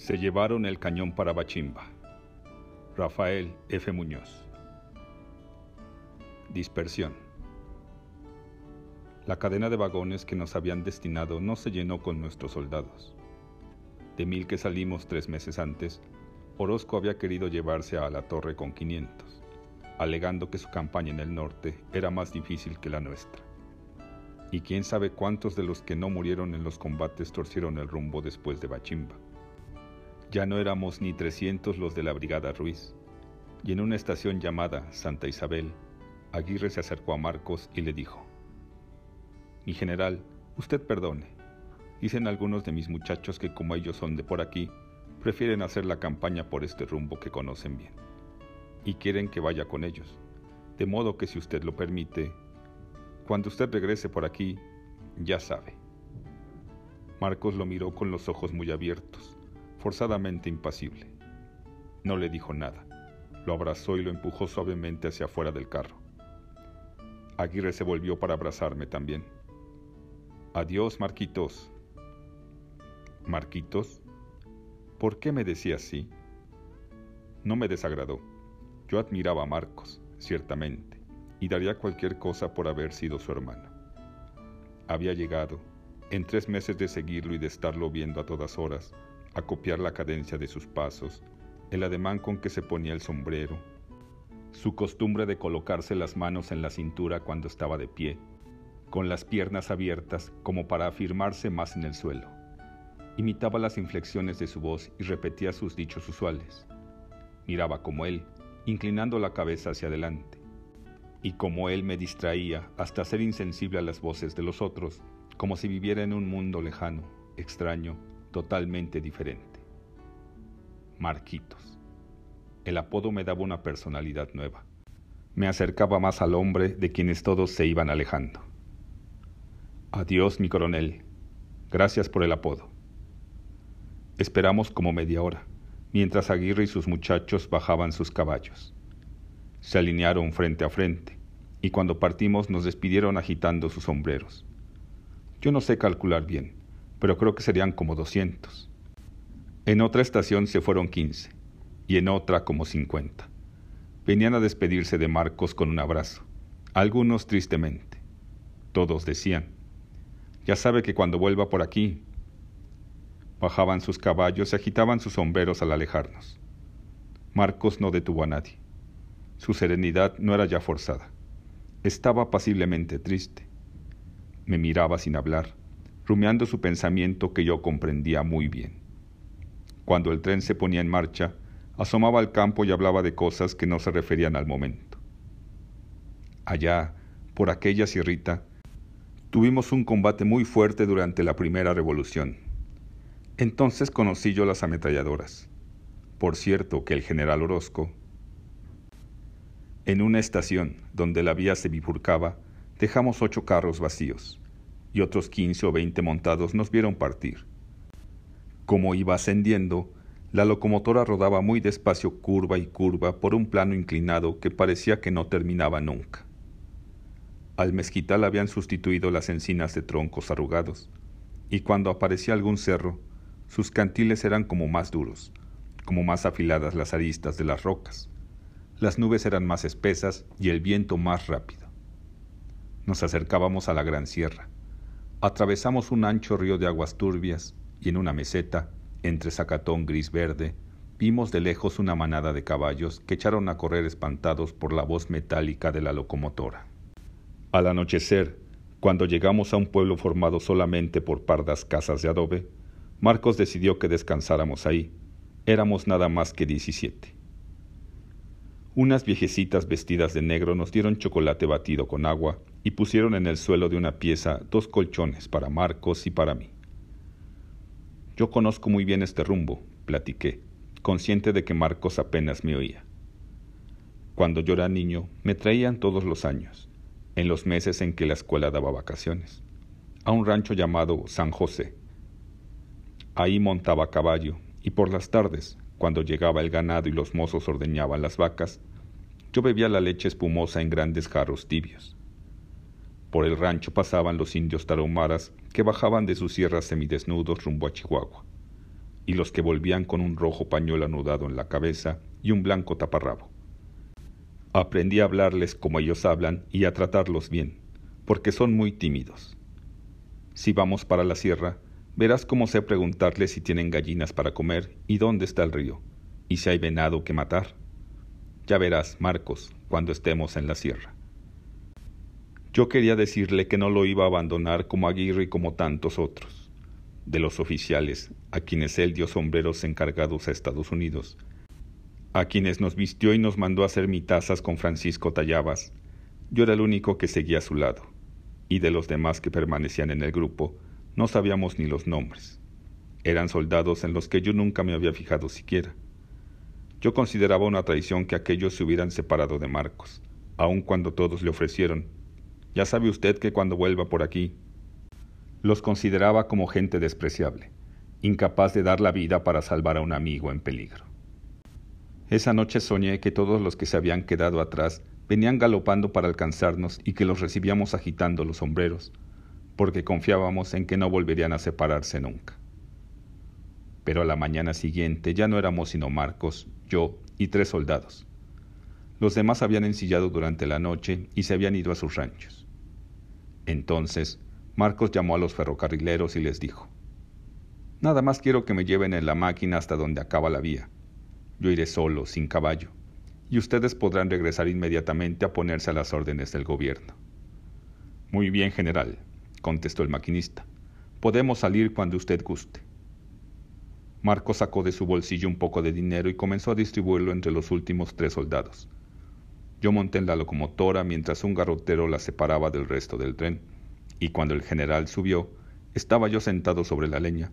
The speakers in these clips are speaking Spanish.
Se llevaron el cañón para Bachimba. Rafael F. Muñoz. Dispersión. La cadena de vagones que nos habían destinado no se llenó con nuestros soldados. De mil que salimos tres meses antes, Orozco había querido llevarse a la torre con 500, alegando que su campaña en el norte era más difícil que la nuestra. Y quién sabe cuántos de los que no murieron en los combates torcieron el rumbo después de Bachimba. Ya no éramos ni 300 los de la Brigada Ruiz, y en una estación llamada Santa Isabel, Aguirre se acercó a Marcos y le dijo, Mi general, usted perdone. Dicen algunos de mis muchachos que como ellos son de por aquí, prefieren hacer la campaña por este rumbo que conocen bien, y quieren que vaya con ellos. De modo que si usted lo permite, cuando usted regrese por aquí, ya sabe. Marcos lo miró con los ojos muy abiertos, forzadamente impasible. No le dijo nada. Lo abrazó y lo empujó suavemente hacia afuera del carro. Aguirre se volvió para abrazarme también. Adiós, Marquitos. Marquitos, ¿por qué me decía así? No me desagradó. Yo admiraba a Marcos, ciertamente y daría cualquier cosa por haber sido su hermano. Había llegado, en tres meses de seguirlo y de estarlo viendo a todas horas, a copiar la cadencia de sus pasos, el ademán con que se ponía el sombrero, su costumbre de colocarse las manos en la cintura cuando estaba de pie, con las piernas abiertas como para afirmarse más en el suelo. Imitaba las inflexiones de su voz y repetía sus dichos usuales. Miraba como él, inclinando la cabeza hacia adelante y como él me distraía hasta ser insensible a las voces de los otros, como si viviera en un mundo lejano, extraño, totalmente diferente. Marquitos. El apodo me daba una personalidad nueva. Me acercaba más al hombre de quienes todos se iban alejando. Adiós, mi coronel. Gracias por el apodo. Esperamos como media hora, mientras Aguirre y sus muchachos bajaban sus caballos. Se alinearon frente a frente, y cuando partimos nos despidieron agitando sus sombreros. Yo no sé calcular bien, pero creo que serían como doscientos. En otra estación se fueron quince, y en otra como cincuenta. Venían a despedirse de Marcos con un abrazo, algunos tristemente. Todos decían, ya sabe que cuando vuelva por aquí... Bajaban sus caballos y agitaban sus sombreros al alejarnos. Marcos no detuvo a nadie. Su serenidad no era ya forzada. Estaba apaciblemente triste. Me miraba sin hablar, rumiando su pensamiento que yo comprendía muy bien. Cuando el tren se ponía en marcha, asomaba al campo y hablaba de cosas que no se referían al momento. Allá, por aquella sierrita, tuvimos un combate muy fuerte durante la primera revolución. Entonces conocí yo las ametralladoras. Por cierto que el general Orozco, en una estación donde la vía se bifurcaba, dejamos ocho carros vacíos, y otros quince o veinte montados nos vieron partir. Como iba ascendiendo, la locomotora rodaba muy despacio curva y curva por un plano inclinado que parecía que no terminaba nunca. Al mezquital habían sustituido las encinas de troncos arrugados, y cuando aparecía algún cerro, sus cantiles eran como más duros, como más afiladas las aristas de las rocas. Las nubes eran más espesas y el viento más rápido. Nos acercábamos a la gran sierra. Atravesamos un ancho río de aguas turbias y en una meseta, entre zacatón gris-verde, vimos de lejos una manada de caballos que echaron a correr espantados por la voz metálica de la locomotora. Al anochecer, cuando llegamos a un pueblo formado solamente por pardas casas de adobe, Marcos decidió que descansáramos ahí. Éramos nada más que diecisiete. Unas viejecitas vestidas de negro nos dieron chocolate batido con agua y pusieron en el suelo de una pieza dos colchones para Marcos y para mí. Yo conozco muy bien este rumbo, platiqué, consciente de que Marcos apenas me oía. Cuando yo era niño, me traían todos los años, en los meses en que la escuela daba vacaciones, a un rancho llamado San José. Ahí montaba a caballo y por las tardes, cuando llegaba el ganado y los mozos ordeñaban las vacas, yo bebía la leche espumosa en grandes jarros tibios. Por el rancho pasaban los indios tarahumaras que bajaban de sus sierras semidesnudos rumbo a Chihuahua. y los que volvían con un rojo pañuelo anudado en la cabeza y un blanco taparrabo. Aprendí a hablarles como ellos hablan y a tratarlos bien, porque son muy tímidos. Si vamos para la sierra, verás cómo sé preguntarles si tienen gallinas para comer y dónde está el río, y si hay venado que matar. Ya verás, Marcos, cuando estemos en la sierra. Yo quería decirle que no lo iba a abandonar como Aguirre y como tantos otros de los oficiales, a quienes él dio sombreros encargados a Estados Unidos, a quienes nos vistió y nos mandó a hacer mitazas con Francisco Tallabas, yo era el único que seguía a su lado, y de los demás que permanecían en el grupo, no sabíamos ni los nombres. Eran soldados en los que yo nunca me había fijado siquiera. Yo consideraba una traición que aquellos se hubieran separado de Marcos, aun cuando todos le ofrecieron. Ya sabe usted que cuando vuelva por aquí, los consideraba como gente despreciable, incapaz de dar la vida para salvar a un amigo en peligro. Esa noche soñé que todos los que se habían quedado atrás venían galopando para alcanzarnos y que los recibíamos agitando los sombreros, porque confiábamos en que no volverían a separarse nunca. Pero a la mañana siguiente ya no éramos sino Marcos, yo y tres soldados. Los demás habían ensillado durante la noche y se habían ido a sus ranchos. Entonces Marcos llamó a los ferrocarrileros y les dijo, Nada más quiero que me lleven en la máquina hasta donde acaba la vía. Yo iré solo, sin caballo, y ustedes podrán regresar inmediatamente a ponerse a las órdenes del gobierno. Muy bien, general, contestó el maquinista. Podemos salir cuando usted guste. Marcos sacó de su bolsillo un poco de dinero y comenzó a distribuirlo entre los últimos tres soldados. Yo monté en la locomotora mientras un garrotero la separaba del resto del tren y cuando el general subió, estaba yo sentado sobre la leña,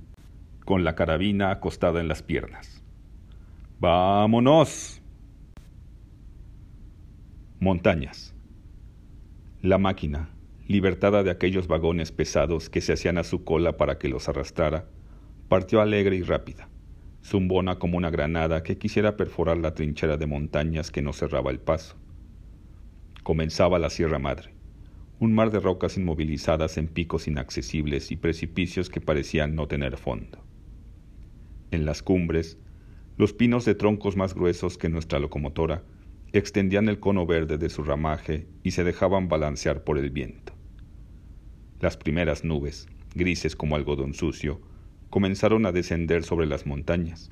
con la carabina acostada en las piernas. ¡Vámonos! Montañas. La máquina, libertada de aquellos vagones pesados que se hacían a su cola para que los arrastrara, partió alegre y rápida, zumbona como una granada que quisiera perforar la trinchera de montañas que nos cerraba el paso. Comenzaba la Sierra Madre un mar de rocas inmovilizadas en picos inaccesibles y precipicios que parecían no tener fondo. En las cumbres, los pinos de troncos más gruesos que nuestra locomotora extendían el cono verde de su ramaje y se dejaban balancear por el viento. Las primeras nubes, grises como algodón sucio, comenzaron a descender sobre las montañas,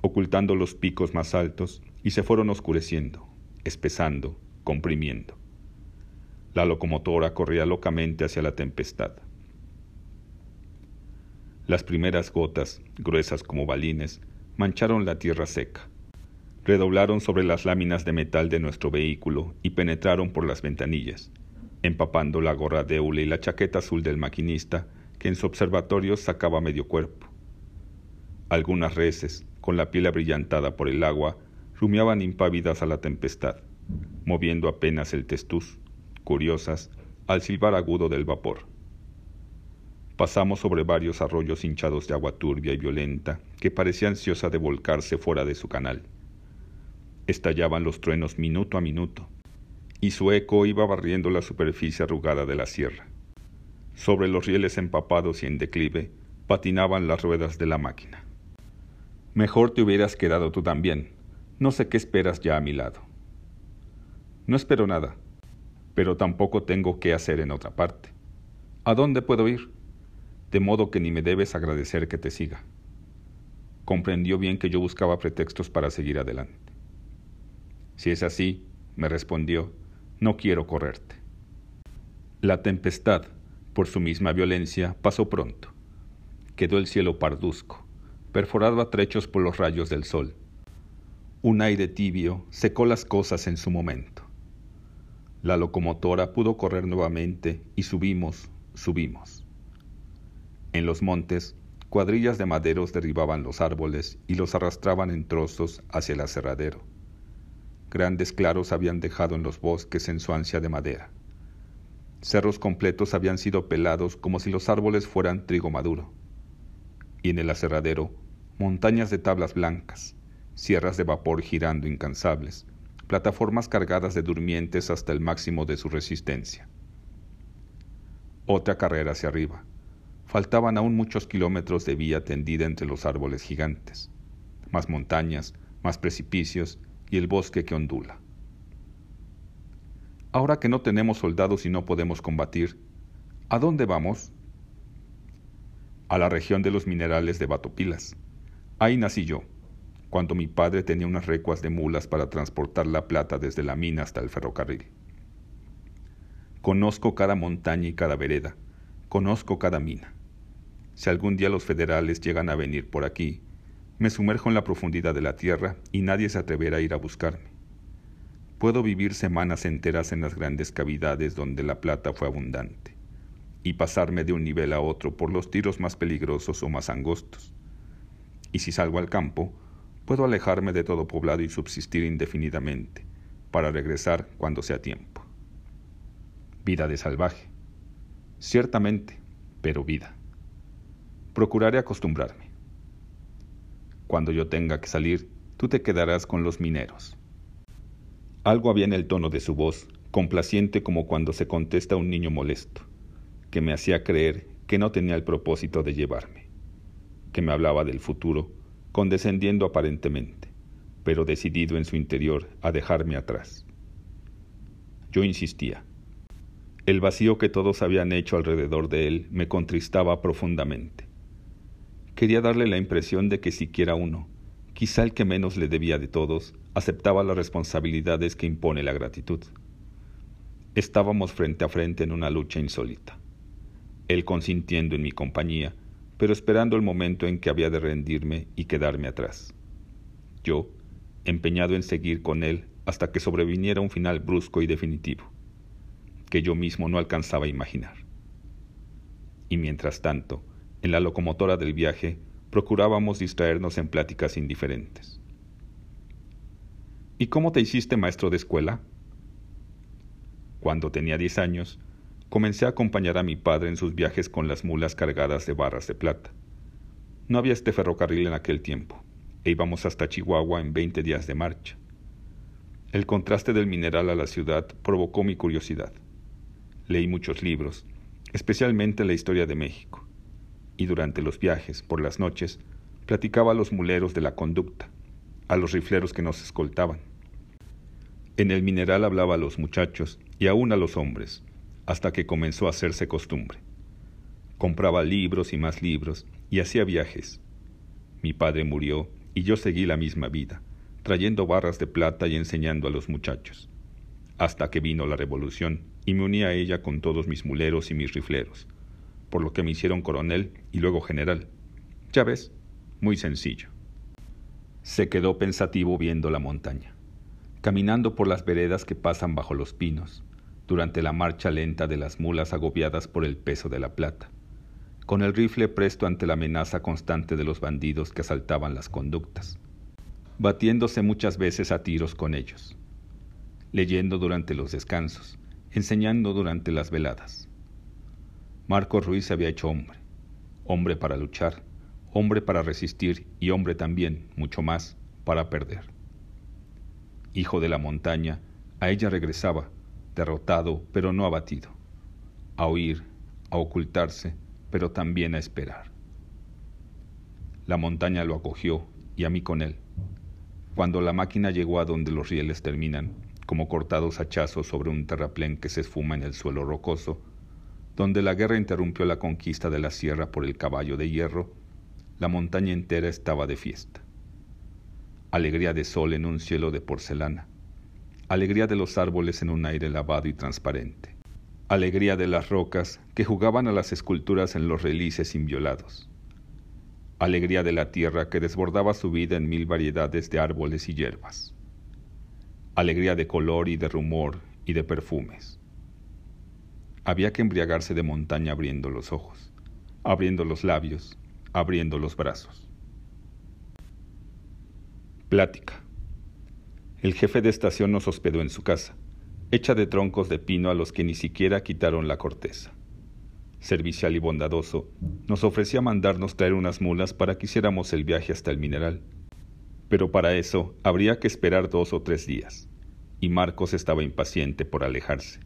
ocultando los picos más altos y se fueron oscureciendo, espesando, comprimiendo. La locomotora corría locamente hacia la tempestad. Las primeras gotas, gruesas como balines, mancharon la tierra seca. Redoblaron sobre las láminas de metal de nuestro vehículo y penetraron por las ventanillas, empapando la gorra de hule y la chaqueta azul del maquinista, que en su observatorio sacaba medio cuerpo. Algunas reses, con la piel abrillantada por el agua, rumiaban impávidas a la tempestad, moviendo apenas el testuz curiosas, al silbar agudo del vapor. Pasamos sobre varios arroyos hinchados de agua turbia y violenta que parecía ansiosa de volcarse fuera de su canal. Estallaban los truenos minuto a minuto, y su eco iba barriendo la superficie arrugada de la sierra. Sobre los rieles empapados y en declive patinaban las ruedas de la máquina. Mejor te hubieras quedado tú también. No sé qué esperas ya a mi lado. No espero nada, pero tampoco tengo qué hacer en otra parte. ¿A dónde puedo ir? De modo que ni me debes agradecer que te siga. Comprendió bien que yo buscaba pretextos para seguir adelante. Si es así, me respondió, no quiero correrte. La tempestad, por su misma violencia, pasó pronto. Quedó el cielo parduzco, perforado a trechos por los rayos del sol. Un aire tibio secó las cosas en su momento. La locomotora pudo correr nuevamente y subimos, subimos. En los montes, cuadrillas de maderos derribaban los árboles y los arrastraban en trozos hacia el aserradero. Grandes claros habían dejado en los bosques en su ansia de madera. Cerros completos habían sido pelados como si los árboles fueran trigo maduro. Y en el aserradero, montañas de tablas blancas, sierras de vapor girando incansables, plataformas cargadas de durmientes hasta el máximo de su resistencia. Otra carrera hacia arriba, faltaban aún muchos kilómetros de vía tendida entre los árboles gigantes, más montañas, más precipicios y el bosque que ondula. Ahora que no tenemos soldados y no podemos combatir, ¿a dónde vamos? A la región de los minerales de Batopilas. Ahí nací yo, cuando mi padre tenía unas recuas de mulas para transportar la plata desde la mina hasta el ferrocarril. Conozco cada montaña y cada vereda, conozco cada mina. Si algún día los federales llegan a venir por aquí, me sumerjo en la profundidad de la tierra y nadie se atreverá a ir a buscarme. Puedo vivir semanas enteras en las grandes cavidades donde la plata fue abundante y pasarme de un nivel a otro por los tiros más peligrosos o más angostos. Y si salgo al campo, puedo alejarme de todo poblado y subsistir indefinidamente, para regresar cuando sea tiempo. Vida de salvaje. Ciertamente, pero vida. Procuraré acostumbrarme. Cuando yo tenga que salir, tú te quedarás con los mineros. Algo había en el tono de su voz, complaciente como cuando se contesta a un niño molesto, que me hacía creer que no tenía el propósito de llevarme, que me hablaba del futuro, condescendiendo aparentemente, pero decidido en su interior a dejarme atrás. Yo insistía. El vacío que todos habían hecho alrededor de él me contristaba profundamente. Quería darle la impresión de que siquiera uno, quizá el que menos le debía de todos, aceptaba las responsabilidades que impone la gratitud. Estábamos frente a frente en una lucha insólita. Él consintiendo en mi compañía, pero esperando el momento en que había de rendirme y quedarme atrás. Yo, empeñado en seguir con él hasta que sobreviniera un final brusco y definitivo que yo mismo no alcanzaba a imaginar. Y mientras tanto, en la locomotora del viaje, procurábamos distraernos en pláticas indiferentes. ¿Y cómo te hiciste maestro de escuela? Cuando tenía diez años, comencé a acompañar a mi padre en sus viajes con las mulas cargadas de barras de plata. No había este ferrocarril en aquel tiempo, e íbamos hasta Chihuahua en veinte días de marcha. El contraste del mineral a la ciudad provocó mi curiosidad. Leí muchos libros, especialmente la historia de México, y durante los viajes, por las noches, platicaba a los muleros de la conducta, a los rifleros que nos escoltaban. En el mineral hablaba a los muchachos y aún a los hombres, hasta que comenzó a hacerse costumbre. Compraba libros y más libros y hacía viajes. Mi padre murió y yo seguí la misma vida, trayendo barras de plata y enseñando a los muchachos, hasta que vino la revolución y me uní a ella con todos mis muleros y mis rifleros, por lo que me hicieron coronel y luego general. Ya ves, muy sencillo. Se quedó pensativo viendo la montaña, caminando por las veredas que pasan bajo los pinos, durante la marcha lenta de las mulas agobiadas por el peso de la plata, con el rifle presto ante la amenaza constante de los bandidos que asaltaban las conductas, batiéndose muchas veces a tiros con ellos, leyendo durante los descansos, enseñando durante las veladas. Marcos Ruiz se había hecho hombre, hombre para luchar, hombre para resistir. Y hombre también, mucho más, para perder. Hijo de la montaña, a ella regresaba, derrotado pero no abatido, a huir, a ocultarse, pero también a esperar. La montaña lo acogió y a mí con él. Cuando la máquina llegó a donde los rieles terminan, como cortados hachazos sobre un terraplén que se esfuma en el suelo rocoso, donde la guerra interrumpió la conquista de la sierra por el caballo de hierro, la montaña entera estaba de fiesta. Alegría de sol en un cielo de porcelana, alegría de los árboles en un aire lavado y transparente, alegría de las rocas que jugaban a las esculturas en los relices inviolados, alegría de la tierra que desbordaba su vida en mil variedades de árboles y hierbas alegría de color y de rumor y de perfumes. Había que embriagarse de montaña abriendo los ojos, abriendo los labios, abriendo los brazos. Plática. El jefe de estación nos hospedó en su casa, hecha de troncos de pino a los que ni siquiera quitaron la corteza. Servicial y bondadoso, nos ofrecía mandarnos traer unas mulas para que hiciéramos el viaje hasta el mineral pero para eso habría que esperar dos o tres días, y Marcos estaba impaciente por alejarse.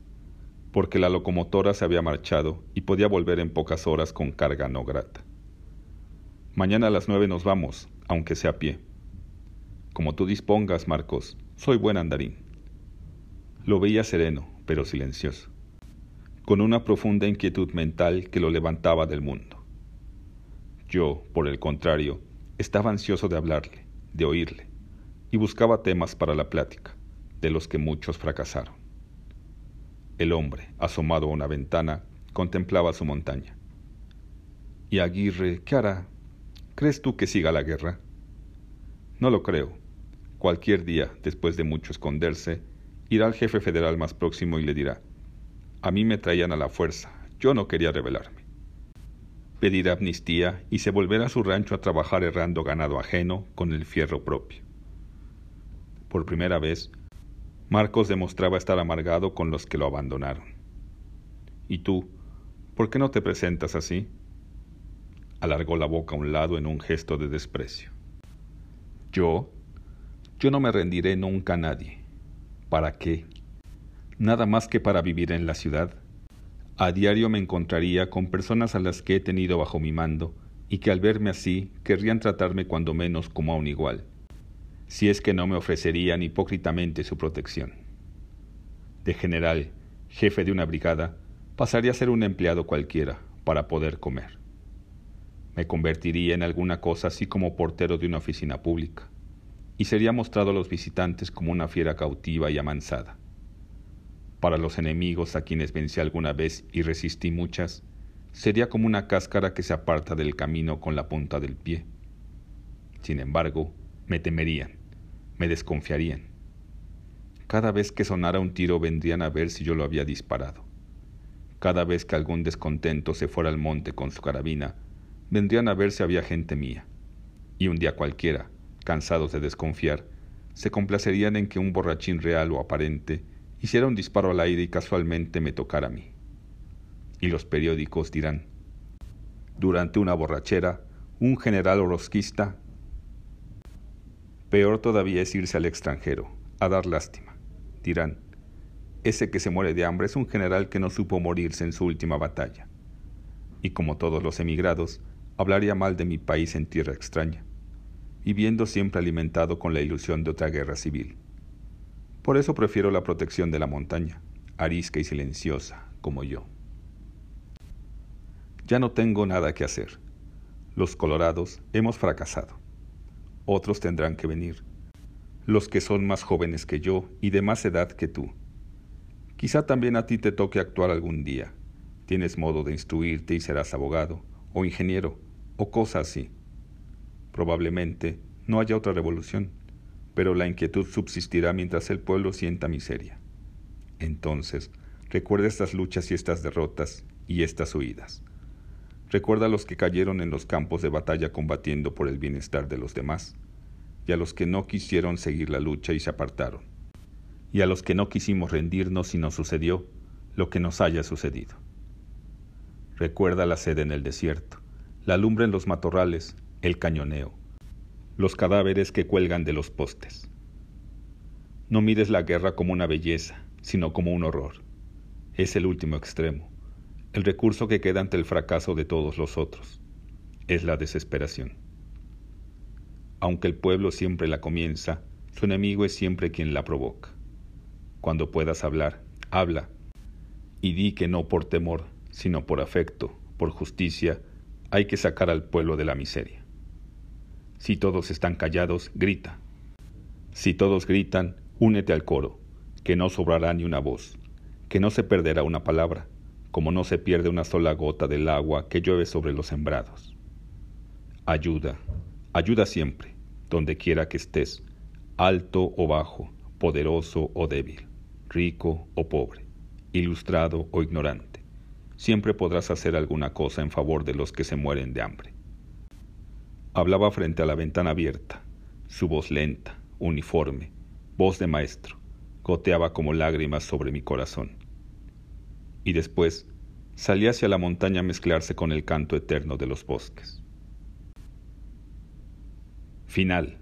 porque la locomotora se había marchado y podía volver en pocas horas con carga no grata. Mañana a las nueve nos vamos, aunque sea a pie. Como tú dispongas, Marcos, soy buen andarín. Lo veía sereno, pero silencioso, con una profunda inquietud mental que lo levantaba del mundo. Yo, por el contrario, estaba ansioso de hablarle, de oírle, y buscaba temas para la plática, de los que muchos fracasaron. El hombre, asomado a una ventana, contemplaba su montaña. ¿Y Aguirre qué hará? ¿Crees tú que siga la guerra? No lo creo. Cualquier día, después de mucho esconderse, irá al jefe federal más próximo y le dirá, a mí me traían a la fuerza, yo no quería rebelarme. Pedirá amnistía y se volverá a su rancho a trabajar errando ganado ajeno con el fierro propio. Por primera vez, Marcos demostraba estar amargado con los que lo abandonaron. ¿Y tú, por qué no te presentas así? Alargó la boca a un lado en un gesto de desprecio. ¿Yo? Yo no me rendiré nunca a nadie. ¿Para qué? Nada más que para vivir en la ciudad. A diario me encontraría con personas a las que he tenido bajo mi mando y que al verme así querrían tratarme cuando menos como a un igual si es que no me ofrecerían hipócritamente su protección. De general, jefe de una brigada, pasaría a ser un empleado cualquiera para poder comer. Me convertiría en alguna cosa así como portero de una oficina pública, y sería mostrado a los visitantes como una fiera cautiva y amansada. Para los enemigos a quienes vencí alguna vez y resistí muchas, sería como una cáscara que se aparta del camino con la punta del pie. Sin embargo, me temerían me desconfiarían. Cada vez que sonara un tiro vendrían a ver si yo lo había disparado. Cada vez que algún descontento se fuera al monte con su carabina, vendrían a ver si había gente mía. Y un día cualquiera, cansados de desconfiar, se complacerían en que un borrachín real o aparente hiciera un disparo al aire y casualmente me tocara a mí. Y los periódicos dirán, durante una borrachera, un general orosquista Peor todavía es irse al extranjero, a dar lástima. Dirán, ese que se muere de hambre es un general que no supo morirse en su última batalla. Y como todos los emigrados, hablaría mal de mi país en tierra extraña, viviendo siempre alimentado con la ilusión de otra guerra civil. Por eso prefiero la protección de la montaña, arisca y silenciosa, como yo. Ya no tengo nada que hacer. Los colorados hemos fracasado otros tendrán que venir, los que son más jóvenes que yo y de más edad que tú. Quizá también a ti te toque actuar algún día. Tienes modo de instruirte y serás abogado, o ingeniero, o cosa así. Probablemente no haya otra revolución, pero la inquietud subsistirá mientras el pueblo sienta miseria. Entonces, recuerda estas luchas y estas derrotas y estas huidas. Recuerda a los que cayeron en los campos de batalla combatiendo por el bienestar de los demás, y a los que no quisieron seguir la lucha y se apartaron, y a los que no quisimos rendirnos y nos sucedió lo que nos haya sucedido. Recuerda la sed en el desierto, la lumbre en los matorrales, el cañoneo, los cadáveres que cuelgan de los postes. No mires la guerra como una belleza, sino como un horror. Es el último extremo el recurso que queda ante el fracaso de todos los otros es la desesperación. Aunque el pueblo siempre la comienza, su enemigo es siempre quien la provoca. Cuando puedas hablar, habla, y di que no por temor, sino por afecto, por justicia, hay que sacar al pueblo de la miseria. Si todos están callados, grita. Si todos gritan, únete al coro, que no sobrará ni una voz, que no se perderá una palabra, como no se pierde una sola gota del agua que llueve sobre los sembrados. Ayuda, ayuda siempre, donde quiera que estés, alto o bajo, poderoso o débil, rico o pobre, ilustrado o ignorante. Siempre podrás hacer alguna cosa en favor de los que se mueren de hambre. Hablaba frente a la ventana abierta, su voz lenta, uniforme, voz de maestro, goteaba como lágrimas sobre mi corazón y después salía hacia la montaña a mezclarse con el canto eterno de los bosques. Final.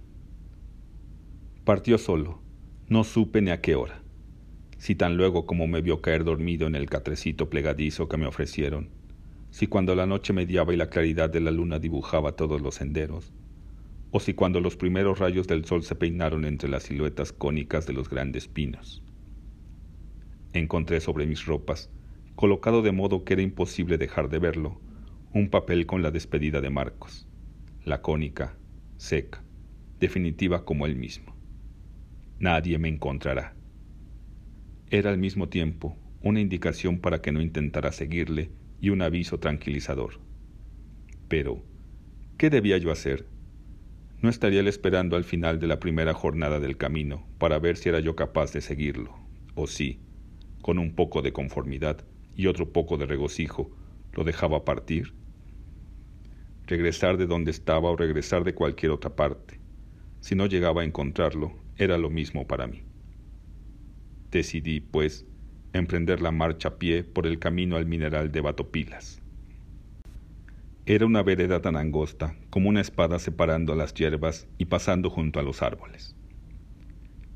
Partió solo, no supe ni a qué hora. si tan luego como me vio caer dormido en el catrecito plegadizo que me ofrecieron, si cuando la noche mediaba y la claridad de la luna dibujaba todos los senderos, o si cuando los primeros rayos del sol se peinaron entre las siluetas cónicas de los grandes pinos. Encontré sobre mis ropas, colocado de modo que era imposible dejar de verlo, un papel con la despedida de Marcos, lacónica, seca, definitiva como él mismo. Nadie me encontrará. Era al mismo tiempo una indicación para que no intentara seguirle y un aviso tranquilizador. Pero, ¿qué debía yo hacer? No estaría él esperando al final de la primera jornada del camino para ver si era yo capaz de seguirlo, o si, con un poco de conformidad y otro poco de regocijo, lo dejaba partir. Regresar de donde estaba o regresar de cualquier otra parte. Si no llegaba a encontrarlo, era lo mismo para mí. Decidí, pues, emprender la marcha a pie por el camino al mineral de Batopilas. Era una vereda tan angosta como una espada separando las hierbas y pasando junto a los árboles.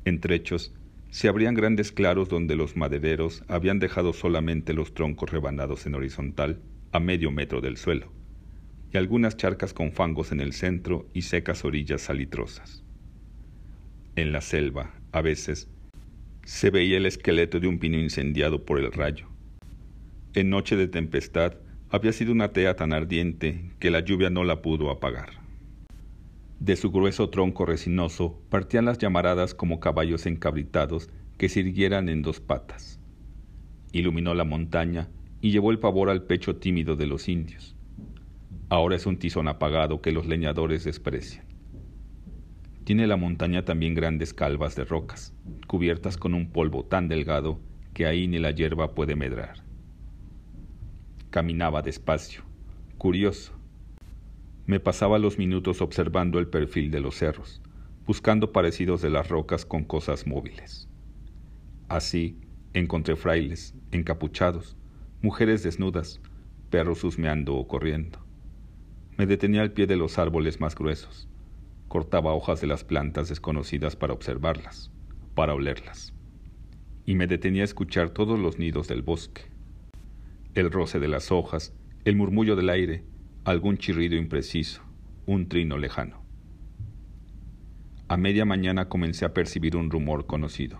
En trechos se abrían grandes claros donde los madereros habían dejado solamente los troncos rebanados en horizontal a medio metro del suelo, y algunas charcas con fangos en el centro y secas orillas salitrosas. En la selva, a veces, se veía el esqueleto de un pino incendiado por el rayo. En noche de tempestad había sido una tea tan ardiente que la lluvia no la pudo apagar. De su grueso tronco resinoso partían las llamaradas como caballos encabritados que se irguieran en dos patas. Iluminó la montaña y llevó el pavor al pecho tímido de los indios. Ahora es un tizón apagado que los leñadores desprecian. Tiene la montaña también grandes calvas de rocas, cubiertas con un polvo tan delgado que ahí ni la hierba puede medrar. Caminaba despacio, curioso, me pasaba los minutos observando el perfil de los cerros, buscando parecidos de las rocas con cosas móviles. Así encontré frailes, encapuchados, mujeres desnudas, perros husmeando o corriendo. Me detenía al pie de los árboles más gruesos. Cortaba hojas de las plantas desconocidas para observarlas, para olerlas. Y me detenía a escuchar todos los nidos del bosque. El roce de las hojas, el murmullo del aire, algún chirrido impreciso, un trino lejano. A media mañana comencé a percibir un rumor conocido,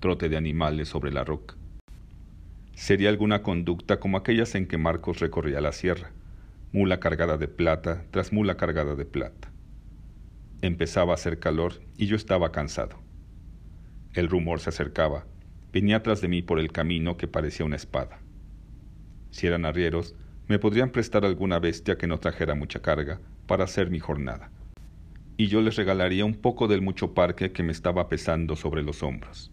trote de animales sobre la roca. Sería alguna conducta como aquellas en que Marcos recorría la sierra, mula cargada de plata tras mula cargada de plata. Empezaba a hacer calor y yo estaba cansado. El rumor se acercaba, venía tras de mí por el camino que parecía una espada. Si eran arrieros, me podrían prestar alguna bestia que no trajera mucha carga para hacer mi jornada, y yo les regalaría un poco del mucho parque que me estaba pesando sobre los hombros.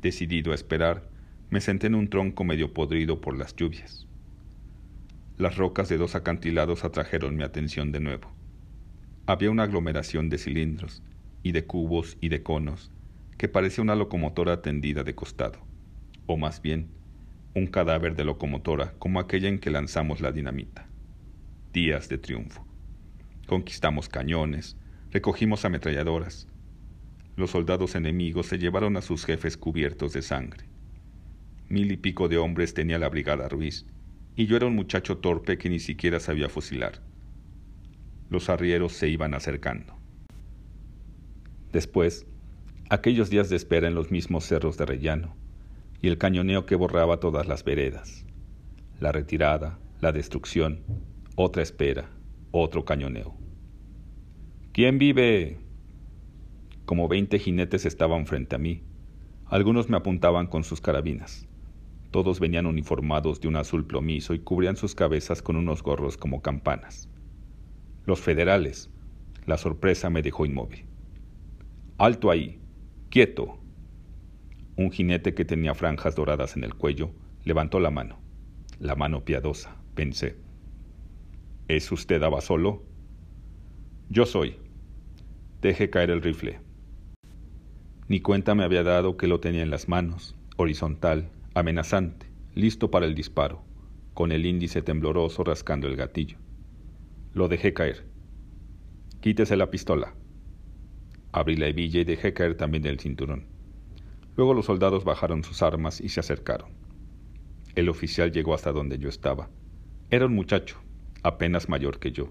Decidido a esperar, me senté en un tronco medio podrido por las lluvias. Las rocas de dos acantilados atrajeron mi atención de nuevo. Había una aglomeración de cilindros, y de cubos y de conos, que parecía una locomotora tendida de costado, o más bien, un cadáver de locomotora como aquella en que lanzamos la dinamita. Días de triunfo. Conquistamos cañones, recogimos ametralladoras. Los soldados enemigos se llevaron a sus jefes cubiertos de sangre. Mil y pico de hombres tenía la brigada Ruiz, y yo era un muchacho torpe que ni siquiera sabía fusilar. Los arrieros se iban acercando. Después, aquellos días de espera en los mismos cerros de rellano, y el cañoneo que borraba todas las veredas. La retirada, la destrucción, otra espera, otro cañoneo. ¿Quién vive? Como veinte jinetes estaban frente a mí. Algunos me apuntaban con sus carabinas. Todos venían uniformados de un azul plomizo y cubrían sus cabezas con unos gorros como campanas. Los federales. La sorpresa me dejó inmóvil. Alto ahí. Quieto. Un jinete que tenía franjas doradas en el cuello levantó la mano. La mano piadosa, pensé. ¿Es usted Abasolo? Yo soy. Deje caer el rifle. Ni cuenta me había dado que lo tenía en las manos, horizontal, amenazante, listo para el disparo, con el índice tembloroso rascando el gatillo. Lo dejé caer. Quítese la pistola. Abrí la hebilla y dejé caer también el cinturón. Luego los soldados bajaron sus armas y se acercaron. El oficial llegó hasta donde yo estaba. Era un muchacho, apenas mayor que yo.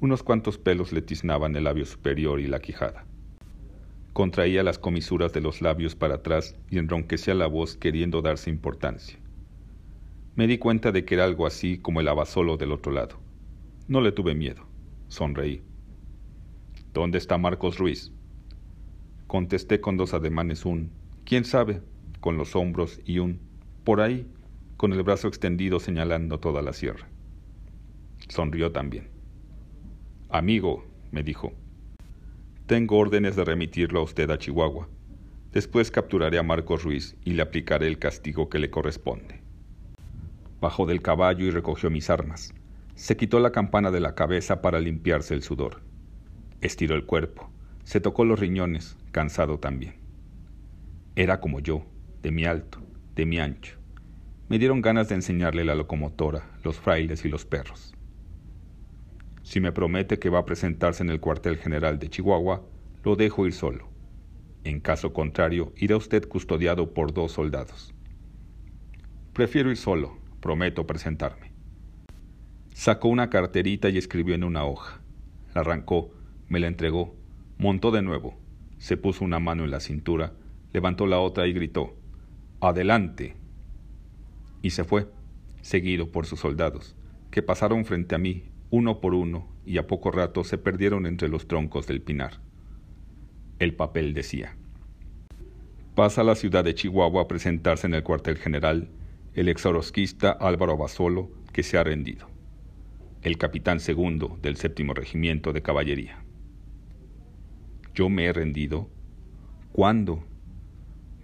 Unos cuantos pelos le tiznaban el labio superior y la quijada. Contraía las comisuras de los labios para atrás y enronquecía la voz queriendo darse importancia. Me di cuenta de que era algo así como el abasolo del otro lado. No le tuve miedo. Sonreí. ¿Dónde está Marcos Ruiz? Contesté con dos ademanes un ¿quién sabe? con los hombros y un por ahí, con el brazo extendido señalando toda la sierra. Sonrió también. Amigo, me dijo, tengo órdenes de remitirlo a usted a Chihuahua. Después capturaré a Marcos Ruiz y le aplicaré el castigo que le corresponde. Bajó del caballo y recogió mis armas. Se quitó la campana de la cabeza para limpiarse el sudor. Estiró el cuerpo. Se tocó los riñones, cansado también. Era como yo, de mi alto, de mi ancho. Me dieron ganas de enseñarle la locomotora, los frailes y los perros. Si me promete que va a presentarse en el cuartel general de Chihuahua, lo dejo ir solo. En caso contrario, irá usted custodiado por dos soldados. Prefiero ir solo, prometo presentarme. Sacó una carterita y escribió en una hoja. La arrancó, me la entregó, montó de nuevo, se puso una mano en la cintura, levantó la otra y gritó, Adelante. Y se fue, seguido por sus soldados, que pasaron frente a mí uno por uno, y a poco rato se perdieron entre los troncos del pinar. El papel decía, pasa a la ciudad de Chihuahua a presentarse en el cuartel general el exorosquista Álvaro Basolo, que se ha rendido, el capitán segundo del séptimo regimiento de caballería. ¿Yo me he rendido? ¿Cuándo?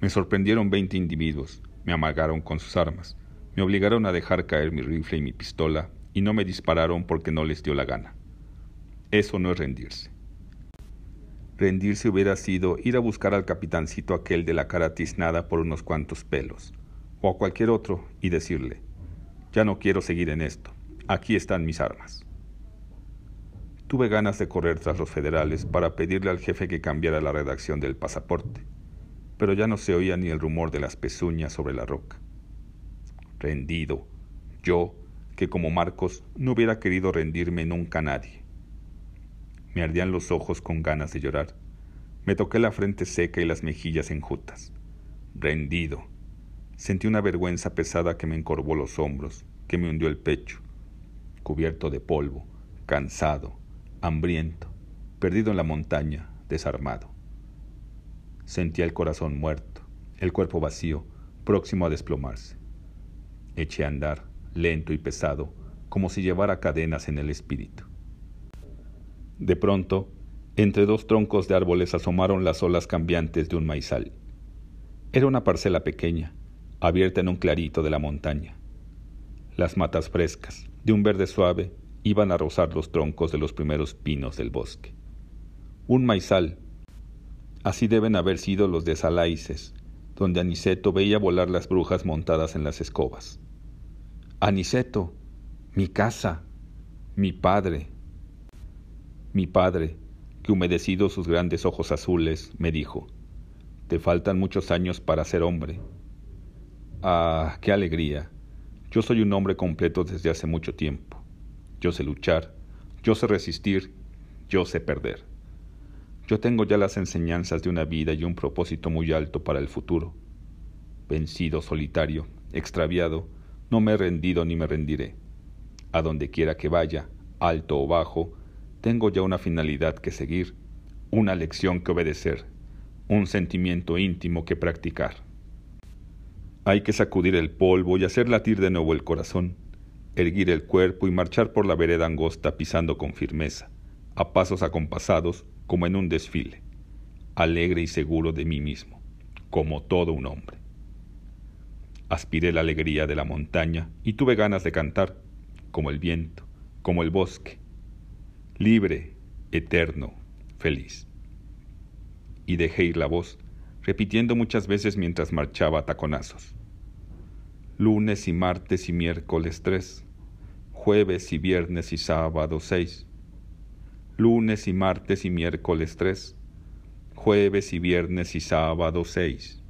Me sorprendieron veinte individuos, me amagaron con sus armas, me obligaron a dejar caer mi rifle y mi pistola y no me dispararon porque no les dio la gana. Eso no es rendirse. Rendirse hubiera sido ir a buscar al capitancito aquel de la cara tiznada por unos cuantos pelos, o a cualquier otro, y decirle, ya no quiero seguir en esto, aquí están mis armas. Tuve ganas de correr tras los federales para pedirle al jefe que cambiara la redacción del pasaporte, pero ya no se oía ni el rumor de las pezuñas sobre la roca. Rendido, yo, que como Marcos no hubiera querido rendirme nunca nadie. Me ardían los ojos con ganas de llorar. Me toqué la frente seca y las mejillas enjutas. Rendido. Sentí una vergüenza pesada que me encorvó los hombros, que me hundió el pecho. Cubierto de polvo, cansado, hambriento, perdido en la montaña, desarmado. Sentía el corazón muerto, el cuerpo vacío, próximo a desplomarse. Eché a andar, lento y pesado, como si llevara cadenas en el espíritu. De pronto, entre dos troncos de árboles asomaron las olas cambiantes de un maizal. Era una parcela pequeña, abierta en un clarito de la montaña. Las matas frescas, de un verde suave, iban a rozar los troncos de los primeros pinos del bosque. Un maizal. Así deben haber sido los de Salaices, donde Aniceto veía volar las brujas montadas en las escobas. Aniceto, mi casa, mi padre. Mi padre, que humedecido sus grandes ojos azules, me dijo, Te faltan muchos años para ser hombre. Ah, qué alegría. Yo soy un hombre completo desde hace mucho tiempo. Yo sé luchar, yo sé resistir, yo sé perder. Yo tengo ya las enseñanzas de una vida y un propósito muy alto para el futuro. Vencido, solitario, extraviado, no me he rendido ni me rendiré. A donde quiera que vaya, alto o bajo, tengo ya una finalidad que seguir, una lección que obedecer, un sentimiento íntimo que practicar. Hay que sacudir el polvo y hacer latir de nuevo el corazón, erguir el cuerpo y marchar por la vereda angosta pisando con firmeza, a pasos acompasados como en un desfile, alegre y seguro de mí mismo, como todo un hombre. Aspiré la alegría de la montaña y tuve ganas de cantar, como el viento, como el bosque, libre, eterno, feliz. Y dejé ir la voz, repitiendo muchas veces mientras marchaba a taconazos. Lunes y martes y miércoles tres, jueves y viernes y sábado seis. Lunes y martes y miércoles tres, jueves y viernes y sábado seis.